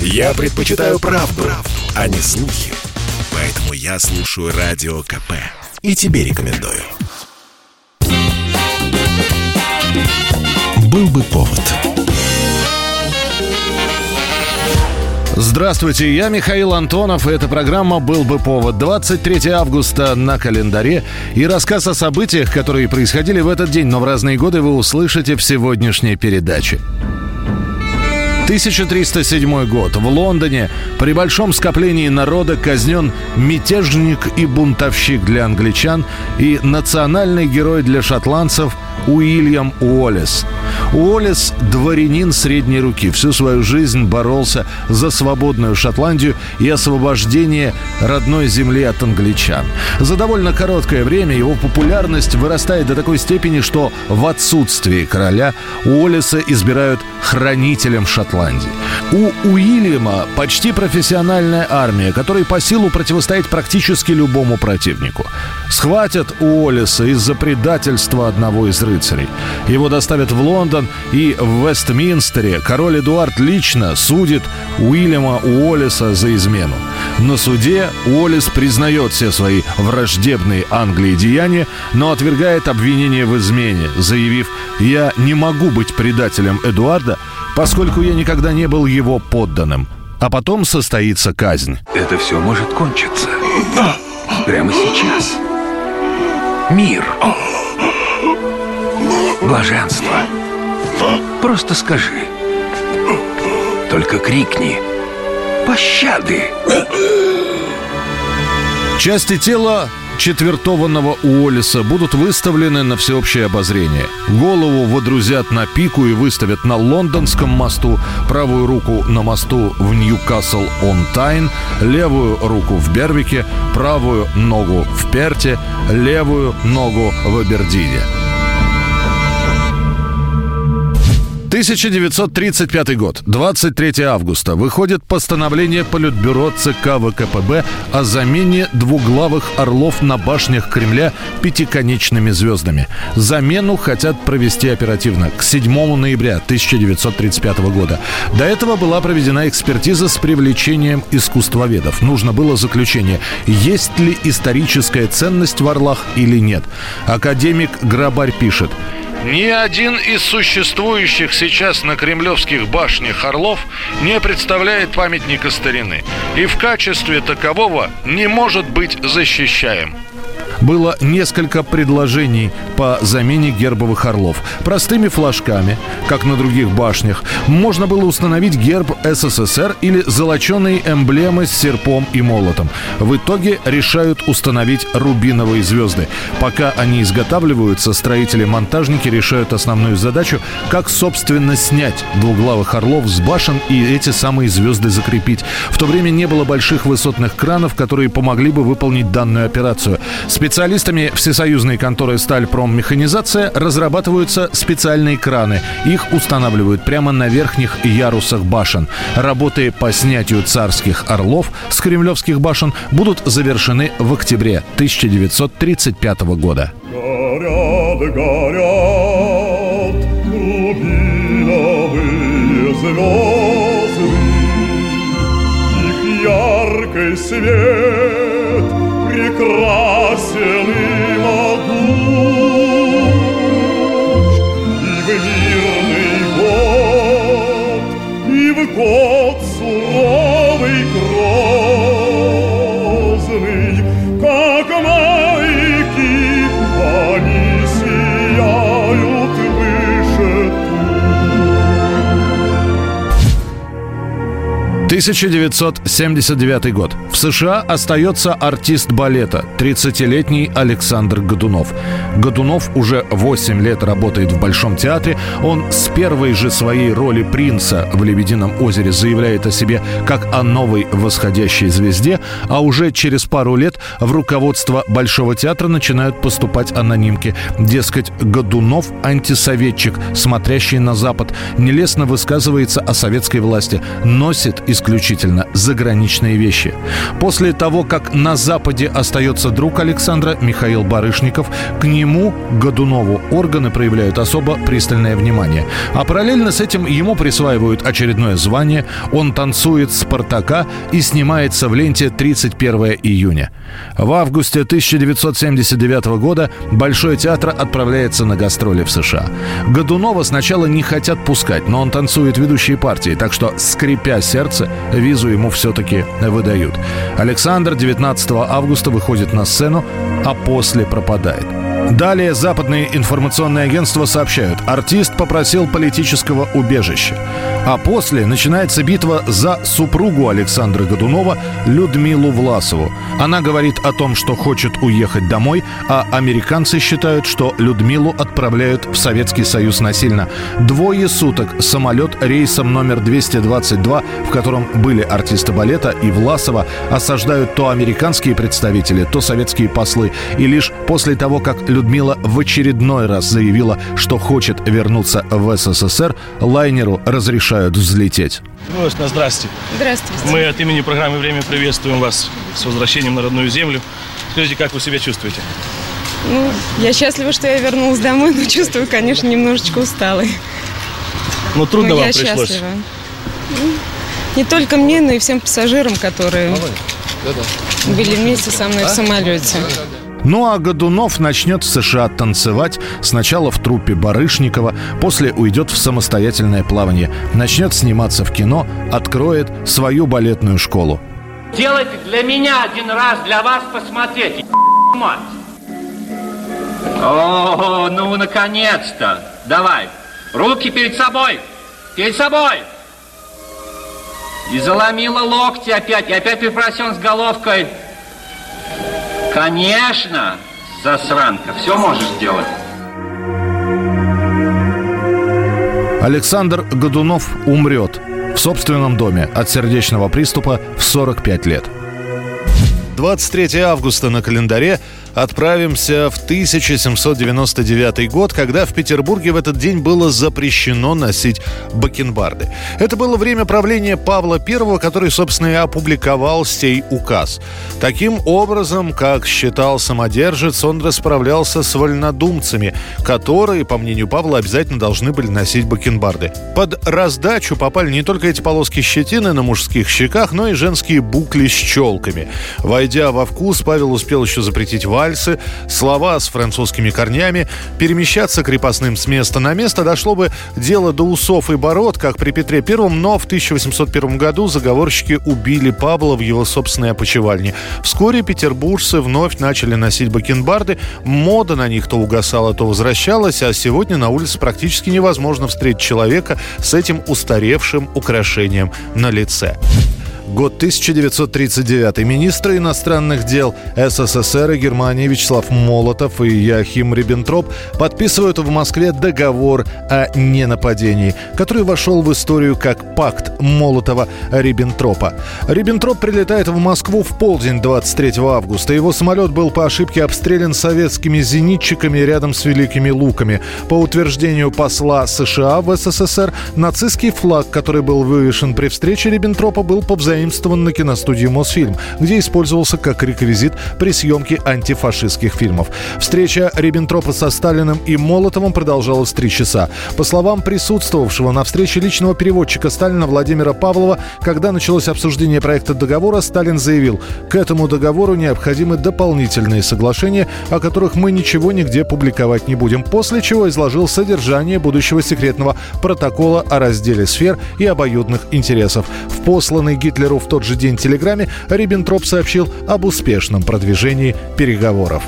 Я предпочитаю правду, правду, а не слухи. Поэтому я слушаю Радио КП. И тебе рекомендую. Был бы повод. Здравствуйте, я Михаил Антонов, и эта программа «Был бы повод». 23 августа на календаре. И рассказ о событиях, которые происходили в этот день, но в разные годы вы услышите в сегодняшней передаче. 1307 год. В Лондоне при большом скоплении народа казнен мятежник и бунтовщик для англичан и национальный герой для шотландцев Уильям Уоллес. Уоллес – дворянин средней руки. Всю свою жизнь боролся за свободную Шотландию и освобождение родной земли от англичан. За довольно короткое время его популярность вырастает до такой степени, что в отсутствии короля Уоллеса избирают хранителем Шотландии. У Уильяма почти профессиональная армия, которой по силу противостоять практически любому противнику. Схватят Уоллеса из-за предательства одного из рыцарей. Его доставят в Лондон, и в Вестминстере король Эдуард лично судит Уильяма Уоллеса за измену. На суде Уоллес признает все свои враждебные Англии деяния, но отвергает обвинение в измене, заявив «Я не могу быть предателем Эдуарда, поскольку я никогда не был его подданным». А потом состоится казнь. Это все может кончиться. Прямо сейчас. Мир. Блаженство. Просто скажи. Только крикни. Пощады. Части тела четвертованного Уоллиса будут выставлены на всеобщее обозрение. Голову водрузят на пику и выставят на Лондонском мосту, правую руку на мосту в Ньюкасл-он-Тайн, левую руку в Бервике, правую ногу в Перте, левую ногу в Абердине. 1935 год, 23 августа, выходит постановление Политбюро ЦК ВКПБ о замене двуглавых орлов на башнях Кремля пятиконечными звездами. Замену хотят провести оперативно, к 7 ноября 1935 года. До этого была проведена экспертиза с привлечением искусствоведов. Нужно было заключение, есть ли историческая ценность в орлах или нет. Академик Грабарь пишет – ни один из существующих сейчас на кремлевских башнях орлов не представляет памятника старины и в качестве такового не может быть защищаем было несколько предложений по замене гербовых орлов. Простыми флажками, как на других башнях, можно было установить герб СССР или золоченые эмблемы с серпом и молотом. В итоге решают установить рубиновые звезды. Пока они изготавливаются, строители-монтажники решают основную задачу, как, собственно, снять двуглавых орлов с башен и эти самые звезды закрепить. В то время не было больших высотных кранов, которые помогли бы выполнить данную операцию. Специалистами всесоюзной конторы «Стальпроммеханизация» разрабатываются специальные краны. Их устанавливают прямо на верхних ярусах башен. Работы по снятию царских орлов с кремлевских башен будут завершены в октябре 1935 года. Горят, горят, прекрасен и могуч, и в мирный год, и в год суровый грозный, как маяки они сияют выше туч. 1979 год. В США остается артист балета, 30-летний Александр Годунов. Годунов уже 8 лет работает в Большом театре. Он с первой же своей роли принца в «Лебедином озере» заявляет о себе как о новой восходящей звезде, а уже через пару лет в руководство Большого театра начинают поступать анонимки. Дескать, Годунов – антисоветчик, смотрящий на Запад, нелестно высказывается о советской власти, носит исключительно заграничные вещи. После того, как на Западе остается друг Александра, Михаил Барышников, к нему, Годунову, органы проявляют особо пристальное внимание. А параллельно с этим ему присваивают очередное звание, он танцует «Спартака» и снимается в ленте 31 июня. В августе 1979 года Большой театр отправляется на гастроли в США. Годунова сначала не хотят пускать, но он танцует ведущие партии, так что, скрипя сердце, визу ему все-таки выдают. Александр 19 августа выходит на сцену, а после пропадает. Далее западные информационные агентства сообщают, артист попросил политического убежища. А после начинается битва за супругу Александра Годунова Людмилу Власову. Она говорит о том, что хочет уехать домой, а американцы считают, что Людмилу отправляют в Советский Союз насильно. Двое суток самолет рейсом номер 222, в котором были артисты балета и Власова, осаждают то американские представители, то советские послы. И лишь после того, как Людмила в очередной раз заявила, что хочет вернуться в СССР, лайнеру разрешают взлететь. Ну, здравствуйте. Здравствуйте. Мы от имени программы «Время» приветствуем вас с возвращением на родную землю. Скажите, как вы себя чувствуете? Ну, я счастлива, что я вернулась домой, но чувствую, конечно, немножечко усталой. Ну, трудно но вам я пришлось. счастлива. Ну, Не только мне, но и всем пассажирам, которые были вместе со мной в самолете. Ну а Годунов начнет в США танцевать сначала в труппе Барышникова, после уйдет в самостоятельное плавание, начнет сниматься в кино, откроет свою балетную школу. Делайте для меня один раз, для вас посмотреть. Мать. О, ну наконец-то. Давай. Руки перед собой. Перед собой. И заломила локти опять. И опять припрасен с головкой. Конечно, засранка. Все можешь сделать. Александр Годунов умрет в собственном доме от сердечного приступа в 45 лет. 23 августа на календаре отправимся в 1799 год, когда в Петербурге в этот день было запрещено носить бакенбарды. Это было время правления Павла I, который, собственно, и опубликовал сей указ. Таким образом, как считал самодержец, он расправлялся с вольнодумцами, которые, по мнению Павла, обязательно должны были носить бакенбарды. Под раздачу попали не только эти полоски щетины на мужских щеках, но и женские букли с челками. Войдя во вкус, Павел успел еще запретить вальсы, слова с французскими корнями. Перемещаться крепостным с места на место дошло бы дело до усов и бород, как при Петре Первом, но в 1801 году заговорщики убили Павла в его собственной опочивальне. Вскоре петербуржцы вновь начали носить бакенбарды. Мода на них то угасала, то возвращалась, а сегодня на улице практически невозможно встретить человека с этим устаревшим украшением на лице. Год 1939. Министры иностранных дел СССР и Германии Вячеслав Молотов и Яхим Риббентроп подписывают в Москве договор о ненападении, который вошел в историю как пакт Молотова-Риббентропа. Риббентроп прилетает в Москву в полдень 23 августа. Его самолет был по ошибке обстрелян советскими зенитчиками рядом с Великими Луками. По утверждению посла США в СССР, нацистский флаг, который был вывешен при встрече Риббентропа, был повзаимствован на киностудии «Мосфильм», где использовался как реквизит при съемке антифашистских фильмов. Встреча Риббентропа со Сталиным и Молотовым продолжалась три часа. По словам присутствовавшего на встрече личного переводчика Сталина Владимира Павлова, когда началось обсуждение проекта договора, Сталин заявил, к этому договору необходимы дополнительные соглашения, о которых мы ничего нигде публиковать не будем, после чего изложил содержание будущего секретного протокола о разделе сфер и обоюдных интересов. В посланной Гитлеру в тот же день телеграмме Риббентроп сообщил об успешном продвижении переговоров.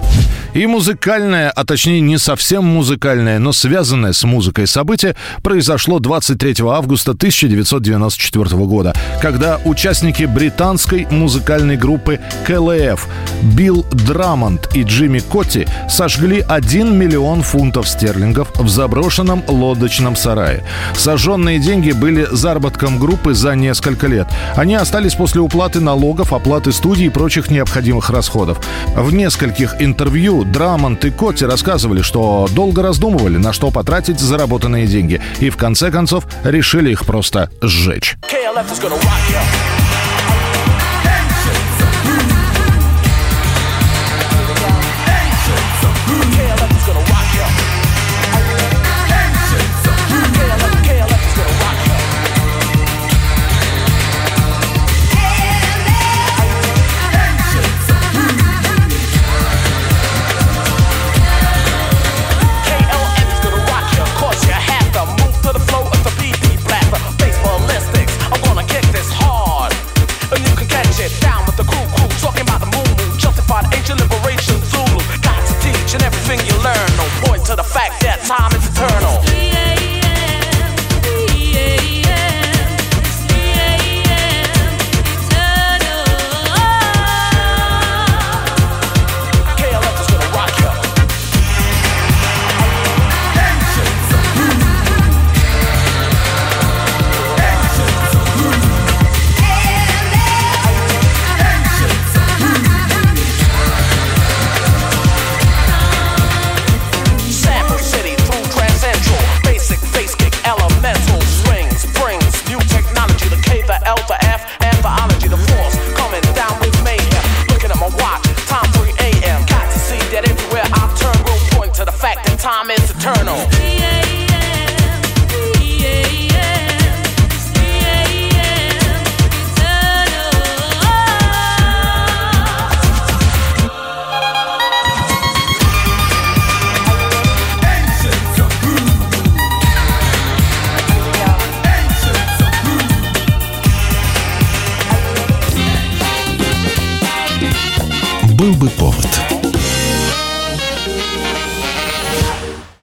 И музыкальное, а точнее не совсем музыкальное, но связанное с музыкой событие произошло 23 августа 1994 года, когда участники британской музыкальной группы КЛФ Билл Драмонд и Джимми Котти сожгли 1 миллион фунтов стерлингов в заброшенном лодочном сарае. Сожженные деньги были заработком группы за несколько лет. Они остались после уплаты налогов, оплаты студии и прочих необходимых расходов. В нескольких интервью Драмонт и Котти рассказывали, что долго раздумывали, на что потратить заработанные деньги. И в конце концов решили их просто сжечь. KLF is gonna rock you.